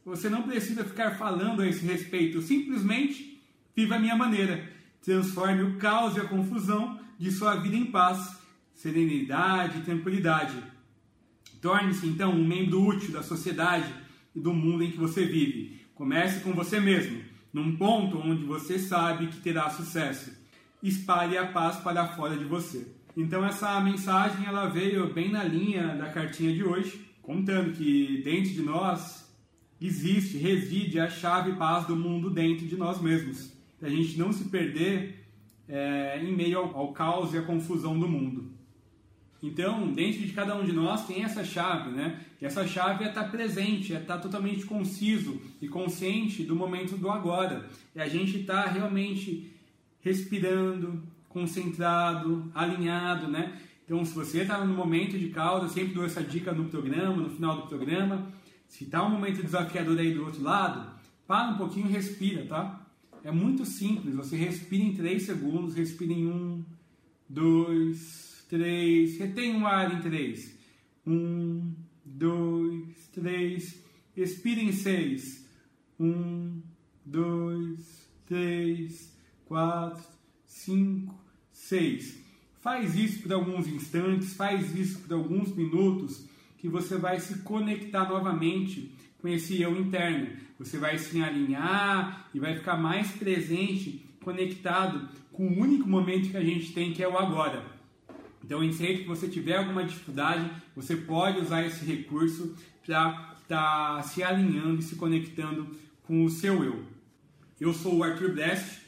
S1: Você não precisa ficar falando a esse respeito, simplesmente viva a minha maneira. Transforme o caos e a confusão de sua vida em paz, serenidade e tranquilidade. Torne-se então um membro útil da sociedade e do mundo em que você vive. Comece com você mesmo, num ponto onde você sabe que terá sucesso. Espalhe a paz para fora de você. Então essa mensagem ela veio bem na linha da cartinha de hoje, contando que dentro de nós existe, reside a chave paz do mundo dentro de nós mesmos. A gente não se perder é, em meio ao, ao caos e à confusão do mundo. Então, dentro de cada um de nós tem essa chave, né? E essa chave é estar presente, é estar totalmente conciso e consciente do momento do agora. É a gente estar realmente respirando, concentrado, alinhado, né? Então, se você está no momento de causa, sempre dou essa dica no programa, no final do programa. Se está um momento desafiador aí do outro lado, para um pouquinho respira, tá? É muito simples. Você respira em 3 segundos, respira em 1, 2, 3, retém o ar em 3. 1, 2, 3, expira em 6. 1, 2, 3, 4, 5, 6. Faz isso por alguns instantes, faz isso por alguns minutos, que você vai se conectar novamente com esse eu interno. Você vai se alinhar e vai ficar mais presente, conectado com o único momento que a gente tem, que é o agora. Então, em sempre que você tiver alguma dificuldade, você pode usar esse recurso para estar tá se alinhando e se conectando com o seu eu. Eu sou o Arthur Blest,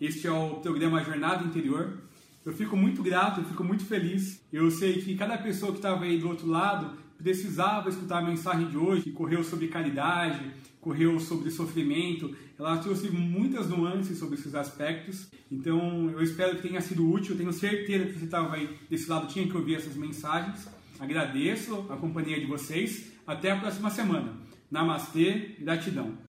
S1: este é o programa Jornada Interior. Eu fico muito grato, eu fico muito feliz. Eu sei que cada pessoa que estava aí do outro lado precisava escutar a mensagem de hoje, que correu sobre caridade, correu sobre sofrimento. Ela trouxe muitas nuances sobre esses aspectos. Então, eu espero que tenha sido útil. Tenho certeza que você estava aí desse lado, tinha que ouvir essas mensagens. Agradeço a companhia de vocês. Até a próxima semana. Namastê, gratidão.